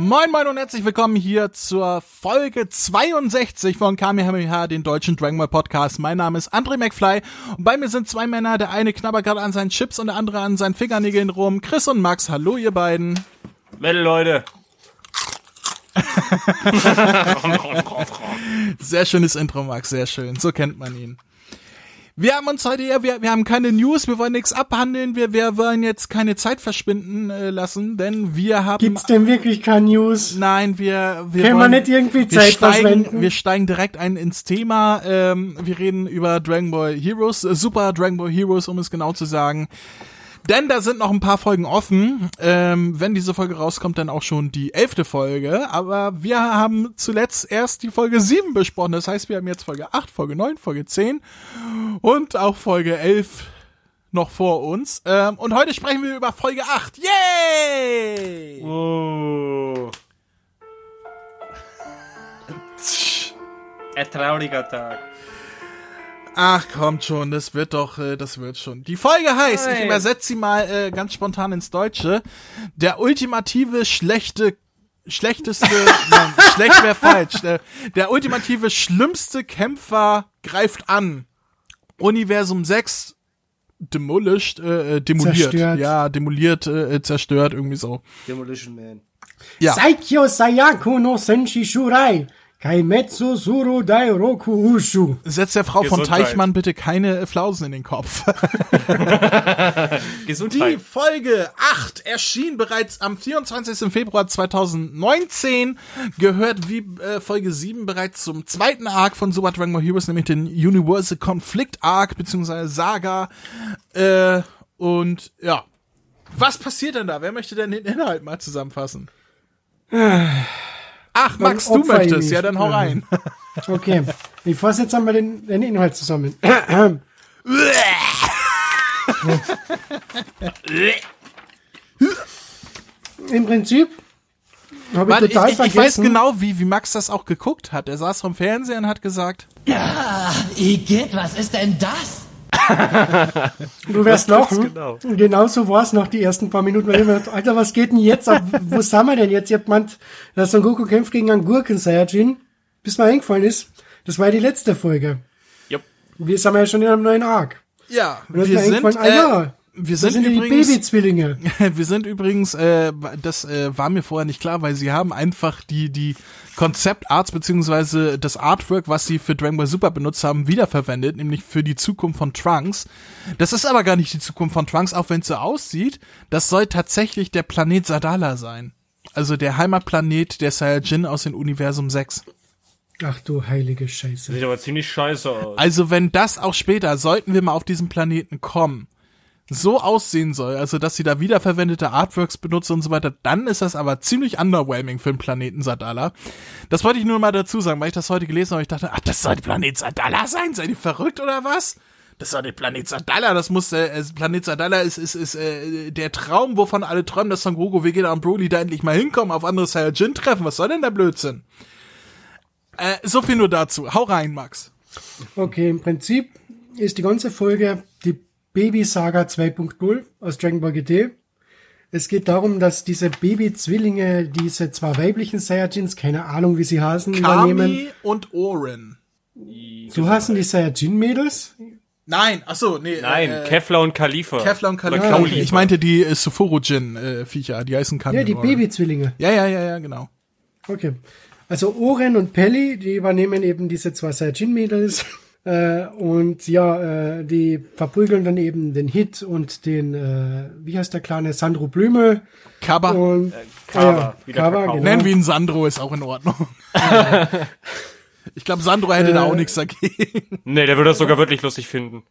Moin Moin und herzlich willkommen hier zur Folge 62 von Kamehameha, den deutschen Dragon Ball Podcast. Mein Name ist André McFly und bei mir sind zwei Männer. Der eine knabbert gerade an seinen Chips und der andere an seinen Fingernägeln rum. Chris und Max, hallo ihr beiden. Metal Leute. sehr schönes Intro, Max, sehr schön. So kennt man ihn. Wir haben uns heute ja, wir, wir haben keine News, wir wollen nichts abhandeln, wir, wir wollen jetzt keine Zeit verschwinden äh, lassen, denn wir haben. Gibt's denn wirklich keine News? Nein, wir, wir Können wir nicht irgendwie Zeit steigen, verschwenden? Wir steigen direkt ein ins Thema. Ähm, wir reden über Dragon Ball Heroes, äh, Super Dragon Ball Heroes, um es genau zu sagen. Denn da sind noch ein paar Folgen offen. Ähm, wenn diese Folge rauskommt, dann auch schon die elfte Folge. Aber wir haben zuletzt erst die Folge sieben besprochen. Das heißt, wir haben jetzt Folge acht, Folge neun, Folge zehn und auch Folge elf noch vor uns. Ähm, und heute sprechen wir über Folge acht. Yay! Oh. Ein trauriger Tag. Ach, kommt schon, das wird doch, äh, das wird schon. Die Folge heißt, ich Nein. übersetze sie mal äh, ganz spontan ins Deutsche, der ultimative schlechte, schlechteste, nein, schlecht wäre falsch, der, der ultimative schlimmste Kämpfer greift an. Universum 6 demolished, äh, äh, demoliert. Zerstört. Ja, demoliert, äh, zerstört, irgendwie so. Demolition Man. Ja. Saikyo Sayaku no Senshi Shurai. Kaimetsu Suru Dai Roku Ushu. Setzt der Frau von Gesundheit. Teichmann bitte keine Flausen in den Kopf. Die Gesundheit. Folge 8 erschien bereits am 24. Februar 2019, gehört wie äh, Folge 7 bereits zum zweiten Arc von Super Dragon Ball Heroes, nämlich den Universal Conflict Arc, beziehungsweise Saga. Äh, und ja, was passiert denn da? Wer möchte denn den Inhalt mal zusammenfassen? Ach, Max, du ich möchtest, mich. ja, dann hau Ja. rein. Okay, ich fasse jetzt einmal den, den Inhalt zusammen. Im Prinzip habe ich Warte, ich, total ich, ich weiß vergessen. genau, wie, wie Max das auch geguckt hat. Er saß vom Fernseher und hat gesagt, Igitt, was ist denn das? Du wirst lachen. genau. Und genauso war es nach die ersten paar Minuten. Weil ich dachte, Alter, was geht denn jetzt ab? Wo sind wir denn jetzt? Ihr habt gemeint, dass Son Goku kämpft gegen einen Gurken Saiyajin. Bis mir eingefallen ist, das war ja die letzte Folge. Jupp. Wir sind ja schon in einem neuen Arc. ja, wir sind, eingefallen, ah ja, äh, wir sind sind ja die übrigens, Babyzwillinge. wir sind übrigens, äh, das äh, war mir vorher nicht klar, weil sie haben einfach die die Konzeptarts beziehungsweise das Artwork, was sie für Dragon Ball Super benutzt haben, wiederverwendet, nämlich für die Zukunft von Trunks. Das ist aber gar nicht die Zukunft von Trunks, auch wenn es so aussieht. Das soll tatsächlich der Planet Sadala sein. Also der Heimatplanet der Saiyajin aus dem Universum 6. Ach du heilige Scheiße. Sieht aber ziemlich scheiße aus. Also wenn das auch später, sollten wir mal auf diesen Planeten kommen, so aussehen soll, also dass sie da wiederverwendete Artworks benutzen und so weiter, dann ist das aber ziemlich underwhelming für den Planeten Sadala. Das wollte ich nur mal dazu sagen, weil ich das heute gelesen habe. Ich dachte, ach, das soll der Planet Sadala sein? Seid ihr verrückt oder was? Das soll der Planet Sadala, das muss, äh, Planet Sadala ist, ist, ist äh, der Traum, wovon alle träumen, dass Son Goku, Vegeta und Broly da endlich mal hinkommen, auf andere Saiyajin treffen. Was soll denn der Blödsinn? Äh, so viel nur dazu. Hau rein, Max. Okay, im Prinzip ist die ganze Folge die Baby-Saga 2.0 aus Dragon Ball GT. Es geht darum, dass diese Baby-Zwillinge, diese zwei weiblichen Saiyajins, keine Ahnung, wie sie heißen, übernehmen. Kami und Oren. So heißen die Saiyajin-Mädels? Nein, ach so, nee. Nein, äh, Kevlar und Khalifa. Kevlar und Kauli. Kauli. Ich meinte die äh, Sufurujin-Viecher, die heißen Kami Ja, die. Baby-Zwillinge. Ja, ja, ja, ja, genau. Okay. Also Oren und Pelli, die übernehmen eben diese zwei Saiyajin-Mädels. Äh, und ja, äh, die verprügeln dann eben den Hit und den, äh, wie heißt der kleine Sandro Blümel. Kaba. Und Kaba, äh, wie der Kaba, genau. Nennen wir ihn Sandro, ist auch in Ordnung. ich glaube, Sandro hätte da auch nichts dagegen. Nee, der würde das sogar wirklich lustig finden.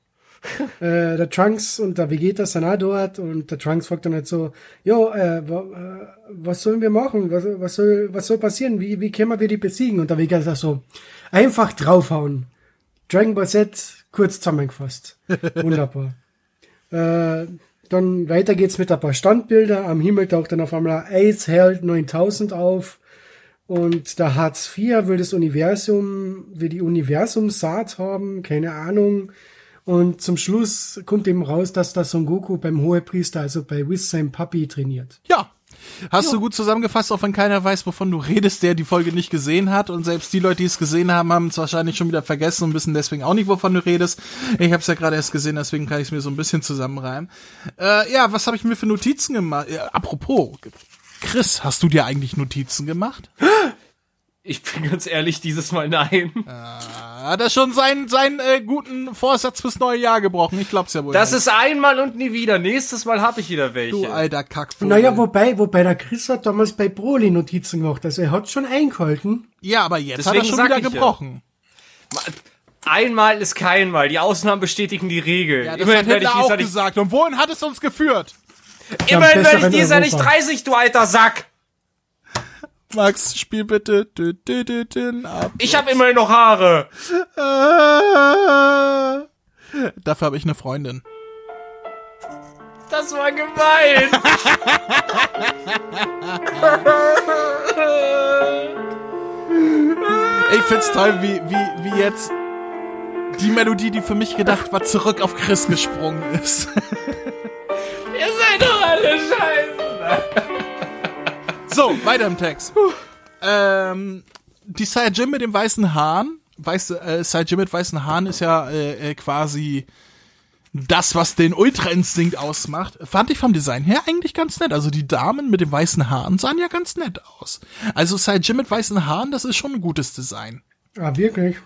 äh, der Trunks und der Vegeta sind auch dort und der Trunks fragt dann halt so, jo, äh, äh, was sollen wir machen? Was, was soll, was soll passieren? Wie, wie können wir die besiegen? Und der Vegeta sagt so, einfach draufhauen. Dragon Ball Z kurz zusammengefasst. Wunderbar. äh, dann weiter geht's mit ein paar Standbilder. Am Himmel taucht dann auf einmal Ace Held 9000 auf. Und der Hartz IV will das Universum, will die Universumsaat haben, keine Ahnung. Und zum Schluss kommt eben raus, dass da Son Goku beim Hohepriester, also bei Whis seinem Papi, trainiert. Ja. Hast du gut zusammengefasst, auch wenn keiner weiß, wovon du redest, der die Folge nicht gesehen hat. Und selbst die Leute, die es gesehen haben, haben es wahrscheinlich schon wieder vergessen und wissen deswegen auch nicht, wovon du redest. Ich habe es ja gerade erst gesehen, deswegen kann ich es mir so ein bisschen zusammenreimen. Äh, ja, was habe ich mir für Notizen gemacht? Äh, apropos, Chris, hast du dir eigentlich Notizen gemacht? Ich bin ganz ehrlich, dieses Mal nein. Hat er schon seinen, seinen äh, guten Vorsatz fürs neue Jahr gebrochen? Ich glaub's ja wohl. Das nicht. ist einmal und nie wieder. Nächstes Mal habe ich wieder welche. du alter Kackvogel. Naja, wobei, wobei der Chris hat damals bei Broly Notizen gemacht. Also er hat schon eingehalten. ja, aber jetzt Deswegen hat er schon wieder ich ja. gebrochen. Einmal ist kein Mal. Die Ausnahmen bestätigen die Regel. Ja, das immerhin hat Hitler ich auch gesagt. Und wohin hat es uns geführt? immerhin werde ich besseren dies Jahr nicht Europa. 30, du alter Sack. Max, spiel bitte dü, dü, dü, dü, ab. Ich habe immerhin noch Haare. Dafür habe ich eine Freundin. Das war gemein. Ich find's toll, wie, wie, wie jetzt die Melodie, die für mich gedacht war, zurück auf Chris gesprungen ist. So, weiter im Text. ähm, die Saiyajin mit dem weißen Haaren, weiße, äh, Saiyajin mit weißen Haaren ist ja äh, äh, quasi das, was den Ultra-Instinkt ausmacht. Fand ich vom Design her eigentlich ganz nett. Also die Damen mit den weißen Haaren sahen ja ganz nett aus. Also Saiyajin mit weißen Haaren, das ist schon ein gutes Design. Ah, wirklich.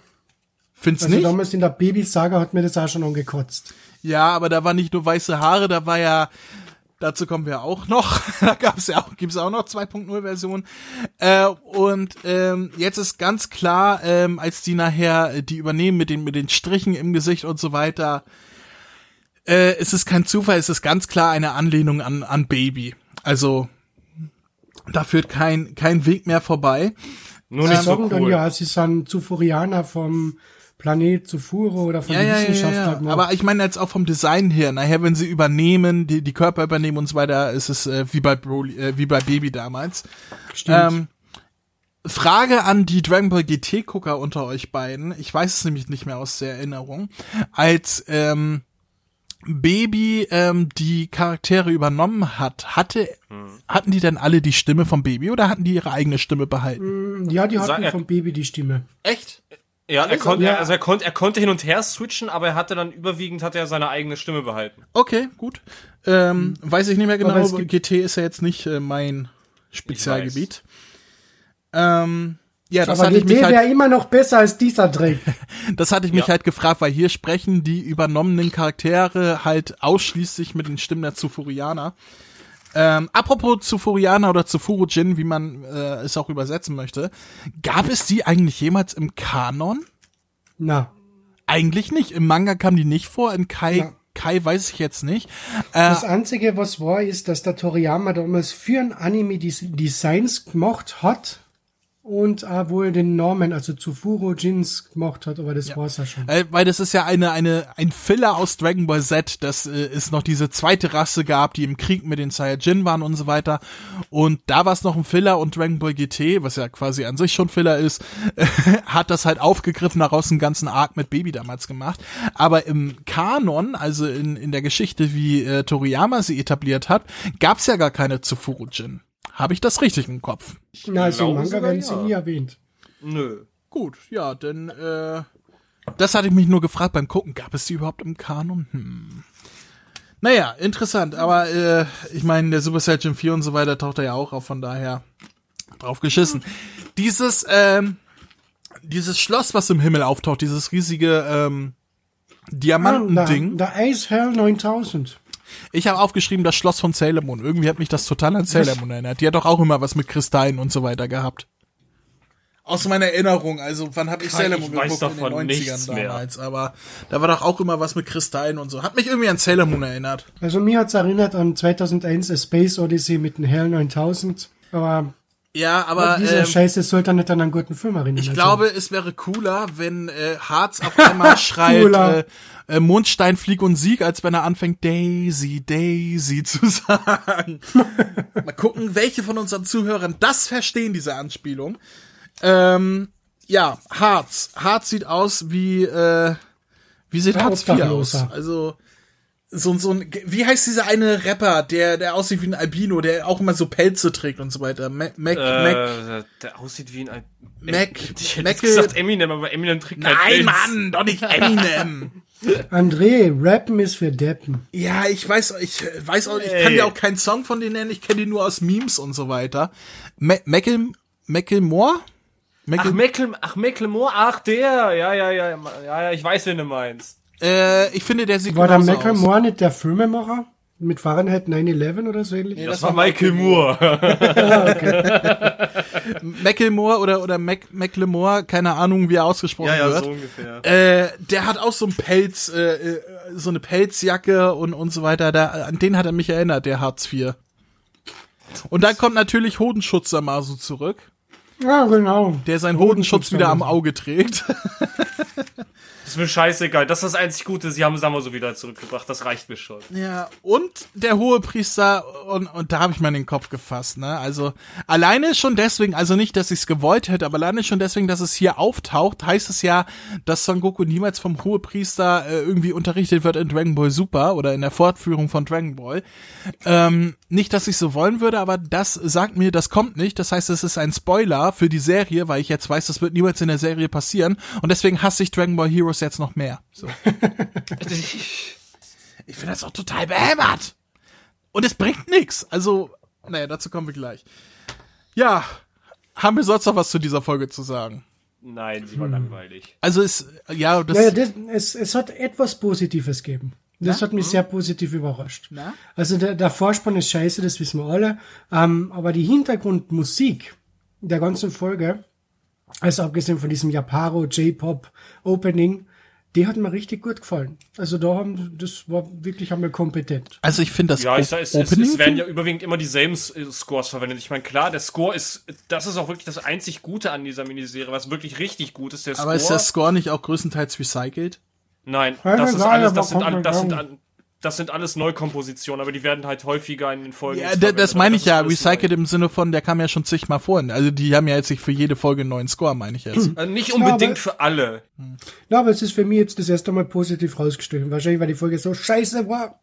Findest Also nicht? damals in der Baby-Saga hat mir das auch schon angekotzt. Ja, aber da war nicht nur weiße Haare, da war ja, dazu kommen wir auch noch, da gab's ja auch, gibt's auch noch 2.0 Version. Äh, und ähm, jetzt ist ganz klar, ähm, als die nachher äh, die übernehmen mit den mit den Strichen im Gesicht und so weiter, äh, es ist kein Zufall, es ist ganz klar eine Anlehnung an an Baby. Also da führt kein kein Weg mehr vorbei. Nur nicht so sagen dann cool. ja, sie sind Zufurianer vom Planet Zufuro oder von Ja, den ja, Wissenschaftlern. ja. Aber ich meine jetzt auch vom Design her. Nachher, wenn sie übernehmen, die, die Körper übernehmen und so weiter, ist es äh, wie bei Broly, äh, wie bei Baby damals. Stimmt. Ähm, Frage an die Dragon Ball GT Gucker unter euch beiden. Ich weiß es nämlich nicht mehr aus der Erinnerung. Als ähm, Baby ähm, die Charaktere übernommen hat, hatte hatten die denn alle die Stimme vom Baby oder hatten die ihre eigene Stimme behalten? ja, die Sag- hatten er- vom Baby die Stimme. Echt? Ja, er konnte, ja. also er konnte, er konnte hin und her switchen, aber er hatte dann überwiegend hat er seine eigene Stimme behalten. Okay, gut. Ähm, weiß ich nicht mehr genau, GT ist ja jetzt nicht äh, mein Spezialgebiet. Ähm, ja, das Aber hatte ich GT mich wäre halt, immer noch besser als dieser Dreck. das hatte ich mich Ja. halt gefragt, weil hier sprechen die übernommenen Charaktere halt ausschließlich mit den Stimmen der Zufurianer. Ähm, apropos Zufurianer oder Zufurujin, wie man äh, es auch übersetzen möchte, gab es die eigentlich jemals im Kanon? Na, Eigentlich nicht. Im Manga kam die nicht vor, in Kai, Ja. Kai weiß ich jetzt nicht. Äh, das Einzige, was war, ist, dass der Toriyama damals für ein Anime die Designs gemacht hat und auch wohl den Namen, also Zufuro Jins gemacht hat, aber das war's ja schon. Äh, weil das ist ja eine, eine, ein Filler aus Dragon Ball Z, dass äh, es noch diese zweite Rasse gab, die im Krieg mit den Saiyajin waren und so weiter. Und da war es noch ein Filler und Dragon Ball GT, was ja quasi an sich schon Filler ist, hat das halt aufgegriffen, daraus einen ganzen Arc mit Baby damals gemacht. Aber im Kanon, also in, in der Geschichte, wie äh, Toriyama sie etabliert hat, gab's ja gar keine Zufurujin. Habe ich das richtig im Kopf? Na, also im glaube Manga werden sie ja. nie erwähnt. Nö. Gut, ja, denn äh, das hatte ich mich nur gefragt beim Gucken. Gab es die überhaupt im Kanon? Hm. Naja, interessant, aber äh, ich meine, der Super Saiyan 4 und so weiter taucht er ja auch auf, von daher drauf geschissen. Dieses, ähm, dieses Schloss, was im Himmel auftaucht, dieses riesige ähm, Diamantending. Der, der Ice Hell 9000. Ich habe aufgeschrieben, das Schloss von Sailor Moon. Irgendwie hat mich das total an Sailor Moon erinnert. Die hat doch auch immer was mit Kristallen und so weiter gehabt. Aus meiner Erinnerung, also wann habe ich Sailor ich Moon weiß geguckt in den davon 90ern nichts mehr. damals, aber da war doch auch immer was mit Kristallen und so. Hat mich irgendwie an Sailor Moon erinnert. Also mir hat's erinnert an 2001 A Space Odyssey mit dem Hell 9000. Aber Ja, aber diese ähm, Scheiße sollte dann nicht an einen guten Film erinnern. ich Also, glaube, es wäre cooler, wenn äh, Harz auf einmal schreit Cooler. äh, äh, Mondstein, Flieg und Sieg, als wenn er anfängt Daisy, Daisy zu sagen. Mal gucken, welche von unseren Zuhörern das verstehen, diese Anspielung. Ähm, ja, Harz. Harz sieht aus wie, äh, wie sieht Harz IV aus? Obdachloser. Also, so, so ein, wie heißt dieser eine Rapper, der, der aussieht wie ein Albino, der auch immer so Pelze trägt und so weiter. Mac, Mac, Mac, Äh, der aussieht wie ein. Al- Mac, Ich hätte Mac, gesagt Eminem, aber Eminem trägt kein nein. Mann, doch nicht Eminem. André, Rappen ist für Deppen. Ja, ich weiß, ich weiß auch, ich kann dir auch keinen Song von denen nennen, ich kenne die nur aus Memes und so weiter. Ma Mackle, Macklemore? Ach, Mackle, Mecklen, ach, Mecklemore, ach, der. Ja, ja, ja, ja, ja, ich weiß, wen du meinst. Äh, ich finde, der sieht War der genauso Michael aus. Moore nicht der Filmemacher? Mit Fahrenheit 9-11 oder so ähnlich? Das, war Michael Moore. Macklemore oder, oder Mac, Macklemore, keine Ahnung, wie er ausgesprochen wird. ungefähr. Äh, der hat auch so ein Pelz, äh, äh, so eine Pelzjacke und, und so weiter. Da, an den hat er mich erinnert, der Hartz IV. Und dann kommt natürlich Hodenschutz Samasu zurück, Ja, genau. der seinen Hodenschutz wieder am Auge trägt. ist mir scheißegal. Das ist das einzig Gute. Sie haben Samaso wieder zurückgebracht. Das reicht mir schon. Ja, und der Hohepriester, und, und da habe ich mal in den Kopf gefasst, ne? Also alleine schon deswegen, also nicht, dass ich es gewollt hätte, aber alleine schon deswegen, dass es hier auftaucht, heißt es ja, dass Son Goku niemals vom Hohepriester äh, irgendwie unterrichtet wird in Dragon Ball Super oder in der Fortführung von Dragon Ball. Ähm, nicht, dass ich so wollen würde, aber das sagt mir, das kommt nicht. Das heißt, es ist ein Spoiler für die Serie, weil ich jetzt weiß, das wird niemals in der Serie passieren. Und deswegen hasse ich Dragon Ball Heroes jetzt noch mehr. So. Ich finde das auch total behämmert. Und es bringt nichts. Also, naja, dazu kommen wir gleich. Ja, haben wir sonst noch was zu dieser Folge zu sagen? Nein, sie war langweilig. Also es, ja, das, Ja, ja, das, es, es hat etwas Positives gegeben. Das hat mich sehr positiv überrascht. Na? Also der, der Vorspann ist scheiße, das wissen wir alle. Ähm, aber die Hintergrundmusik der ganzen Folge, also abgesehen von diesem Japaro J-Pop Opening, die hat mir richtig gut gefallen. Also da haben, das war wirklich einmal kompetent. also ich finde das Ja, ich sag, es, es, es werden ja überwiegend immer dieselben äh, Scores verwendet. Ich meine, klar, der Score ist, das ist auch wirklich das einzig Gute an dieser Miniserie, was wirklich richtig gut ist. Der Score. aber ist der Score nicht auch größtenteils recycelt? Nein, das ist alles, das sind, das sind, das sind alles Neukompositionen, aber die werden halt häufiger in den Folgen. Ja, das aber meine ich ist ja, recycelt im Sinne von, der kam ja schon zigmal vor. Also die haben ja jetzt nicht für jede Folge einen neuen Score, meine ich jetzt. Äh, Nicht unbedingt aber- für alle. Na, aber es ist für mich jetzt das erste Mal positiv rausgestrichen. Wahrscheinlich, weil die Folge so scheiße war.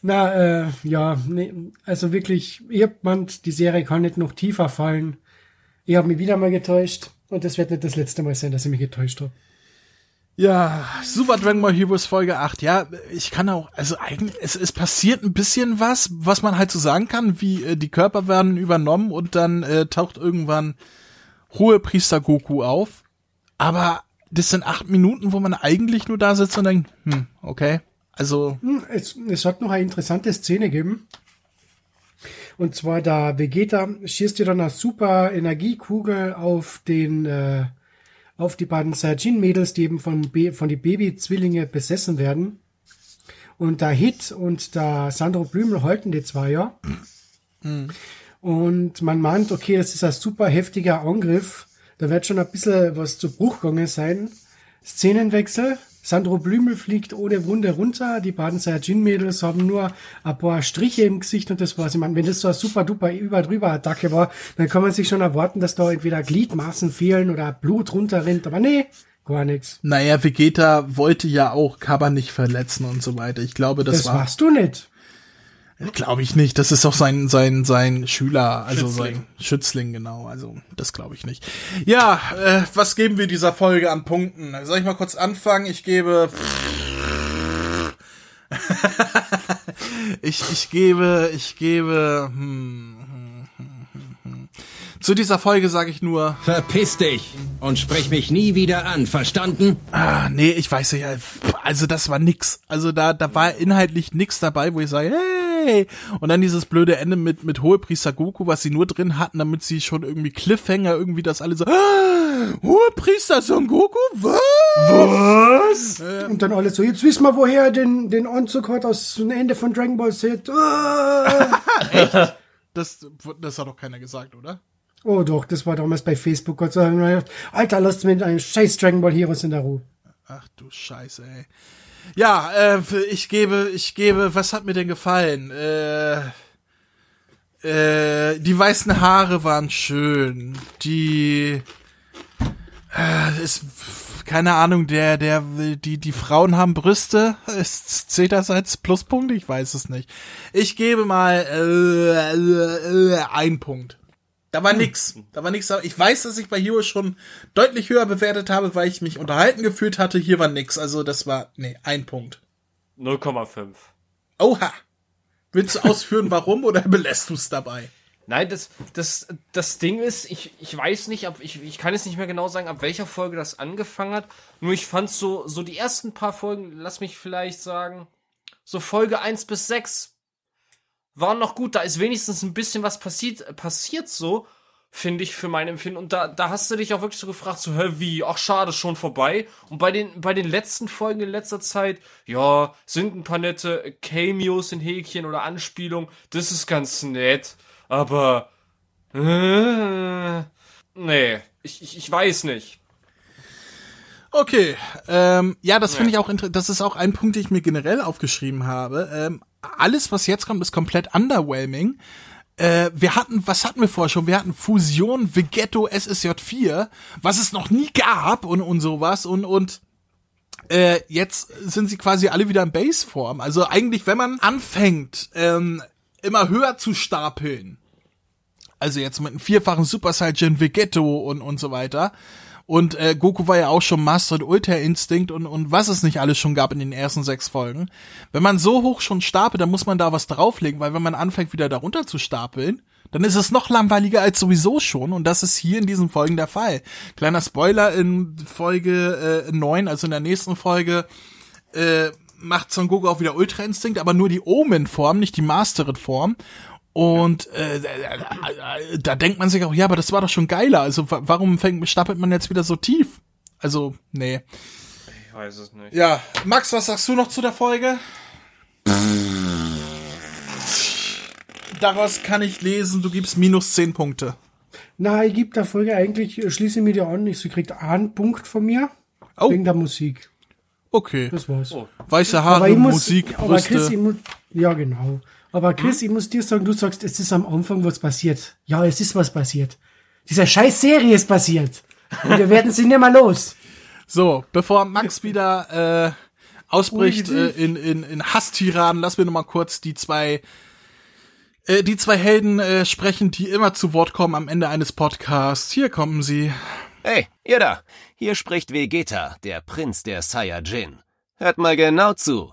Na, äh, ja, nee, also wirklich, ich hab gemeint, die Serie kann nicht noch tiefer fallen. Ich habe mich wieder mal getäuscht und das wird nicht das letzte Mal sein, dass ich mich getäuscht habe. Ja, Super Dragon Ball Heroes Folge 8. Ja, ich kann auch, also eigentlich, es, es passiert ein bisschen was, was man halt so sagen kann, wie äh, die Körper werden übernommen und dann äh, taucht irgendwann Hohepriester Goku auf. Aber das sind acht Minuten, wo man eigentlich nur da sitzt und denkt, hm, okay. Also, Hm, Es, es hat noch eine interessante Szene gegeben. Und zwar da Vegeta schießt ja dann eine super Energiekugel auf den äh, auf die beiden Saiyajin-Mädels, die eben von, Be von die Baby-Zwillinge besessen werden. Und der Hit und der Sandro Blümel halten die zwei ja. Und man meint, okay, das ist ein super heftiger Angriff. Da wird schon ein bisschen was zu Bruch gegangen sein. Szenenwechsel. Sandro Blümel fliegt ohne Wunde runter. Die beiden Saiyajin-Mädels haben nur ein paar Striche im Gesicht und das war's. Ich meine, wenn das so eine super duper über drüber Attacke war, dann kann man sich schon erwarten, dass da entweder Gliedmaßen fehlen oder Blut runterrinnt. Aber nee, gar nichts. naja, Vegeta wollte ja auch Kaba nicht verletzen und so weiter. Ich glaube, das, Das, war, warst du nicht. Glaube ich nicht. Das ist doch sein, sein, sein Schüler, also Schützling. sein Schützling, genau. Also, das glaube ich nicht. Ja, äh, was geben wir dieser Folge an Punkten? Soll ich mal kurz anfangen? Ich gebe, ich, ich gebe, ich gebe, hm, hm, hm, zu dieser Folge sage ich nur, Verpiss dich und sprich mich nie wieder an, verstanden? Ah, nee, ich weiß nicht. Also das war nix. Also da, da war inhaltlich nix dabei, wo ich sage, hey. Und dann dieses blöde Ende mit, mit Hohepriester Goku, was sie nur drin hatten, damit sie schon irgendwie Cliffhanger irgendwie das alle so, ah, Hohepriester Son Goku, was? Und dann alle so, jetzt wissen wir, woher er den, den Anzug hat aus dem Ende von Dragon Ball Z. Ah. Das, das hat doch keiner gesagt, oder? oh doch, das war damals bei Facebook. Gott sei Dank. Alter, lasst mir mit einem scheiß Dragon Ball Heroes in der Ruhe. Ach du Scheiße, ey. Ja, äh, ich gebe, ich gebe, was hat mir denn gefallen? Äh, äh, die weißen Haare waren schön. Die, äh, es keine Ahnung, der, der, die, die Frauen haben Brüste. Ist, zählt das als Pluspunkt? Ich weiß es nicht. Ich gebe mal äh, äh, äh, einen Punkt. Da war nix. Da war nix. Ich weiß, dass ich bei Hero schon deutlich höher bewertet habe, weil ich mich unterhalten gefühlt hatte. Hier war nix. Also das war, nee, ein Punkt. 0,5. Oha. Willst du ausführen, warum oder belässt du es dabei? Nein, das, das, das Ding ist, ich, ich weiß nicht, ab, ich, ich kann jetzt nicht mehr genau sagen, ab welcher Folge das angefangen hat. Nur ich fand so, so die ersten paar Folgen, lass mich vielleicht sagen, so Folge 1 bis 6 waren noch gut. Da ist wenigstens ein bisschen was passiert, passiert so, finde ich, für mein Empfinden. Und da, da hast du dich auch wirklich so gefragt, so, hä, wie? Ach, schade, schon vorbei. Und bei den, bei den letzten Folgen in letzter Zeit, ja, sind ein paar nette Cameos in Häkchen oder Anspielungen. Das ist ganz nett. Aber, äh, nee, ich, ich, ich weiß nicht. Okay, ähm, ja, das finde ich auch interessant. Das ist auch ein Punkt, den ich mir generell aufgeschrieben habe. Ähm, alles, was jetzt kommt, ist komplett underwhelming. Äh, wir hatten, was hatten wir vorher schon? Wir hatten Fusion, Vegetto, SSJ4, was es noch nie gab und, und sowas und, und äh, jetzt sind sie quasi alle wieder in Baseform. Also eigentlich, wenn man anfängt, ähm, immer höher zu stapeln, also jetzt mit einem vierfachen Super Saiyan Vegetto und, und so weiter, und äh, Goku war ja auch schon Master und Ultra Instinct und, und was es nicht alles schon gab in den ersten sechs Folgen. Wenn man so hoch schon stapelt, dann muss man da was drauflegen, weil wenn man anfängt wieder darunter zu stapeln, dann ist es noch langweiliger als sowieso schon und das ist hier in diesen Folgen der Fall. Kleiner Spoiler in Folge äh, 9, also in der nächsten Folge, äh, macht Son Goku auch wieder Ultra Instinct, aber nur die Omen-Form, nicht die Mastered-Form. Und äh, da denkt man sich auch, ja, aber das war doch schon geiler. Also warum fängt, stapelt man jetzt wieder so tief? Also, nee. Ich weiß es nicht. Ja, Max, was sagst du noch zu der Folge? Daraus kann ich lesen, du gibst minus zehn Punkte. Na, ich gebe der Folge eigentlich, äh, schließe mir dir an, ich sie kriegt einen Punkt von mir. Oh. Wegen der Musik. Okay. Das war's. Oh. Weiße Haare, ich muss, Musik, aber Chris, ich muss, ja genau. Aber Chris, ich muss dir sagen, du sagst, es ist am Anfang was passiert. Ja, es ist was passiert. Diese scheiß Serie ist passiert. Und wir werden sie nicht mehr los. So, bevor Max wieder äh, ausbricht äh, in, in, in Hasstiraden, lass mir noch mal kurz die zwei äh, die zwei Helden äh, sprechen, die immer zu Wort kommen am Ende eines Podcasts. Hier kommen sie. Hey, ihr da! Hier spricht Vegeta, der Prinz der Saiyajin. Hört mal genau zu.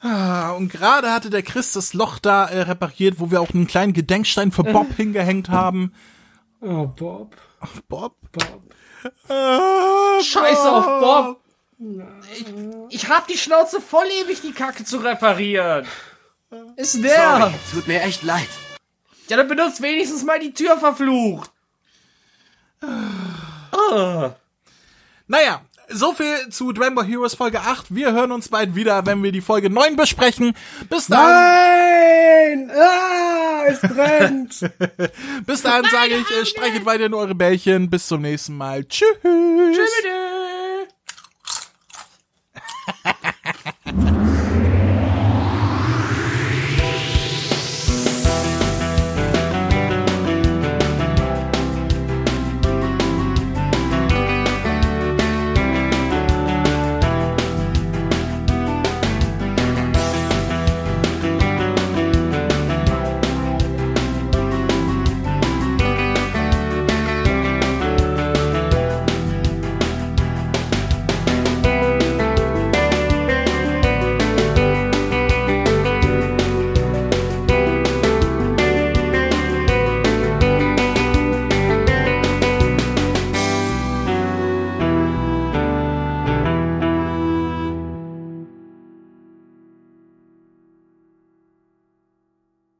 Ah, und gerade hatte der Chris das Loch da äh, repariert, wo wir auch einen kleinen Gedenkstein für Bob hingehängt haben. Oh, Bob. Bob? Bob. Scheiße auf Bob! Ich, ich hab die Schnauze voll ewig, die Kacke zu reparieren. Ist der? Tut mir echt leid. Ja, dann benutzt wenigstens mal die Tür verflucht. Ah. Naja, so viel zu Dragon Ball Heroes Folge 8. Wir hören uns bald wieder, wenn wir die Folge 9 besprechen. Bis dahin, Nein! Ah, es brennt! bis dahin sage ich, äh, streichet weiterhin eure Bällchen. Bis zum nächsten Mal. Tschüss. Tschüss.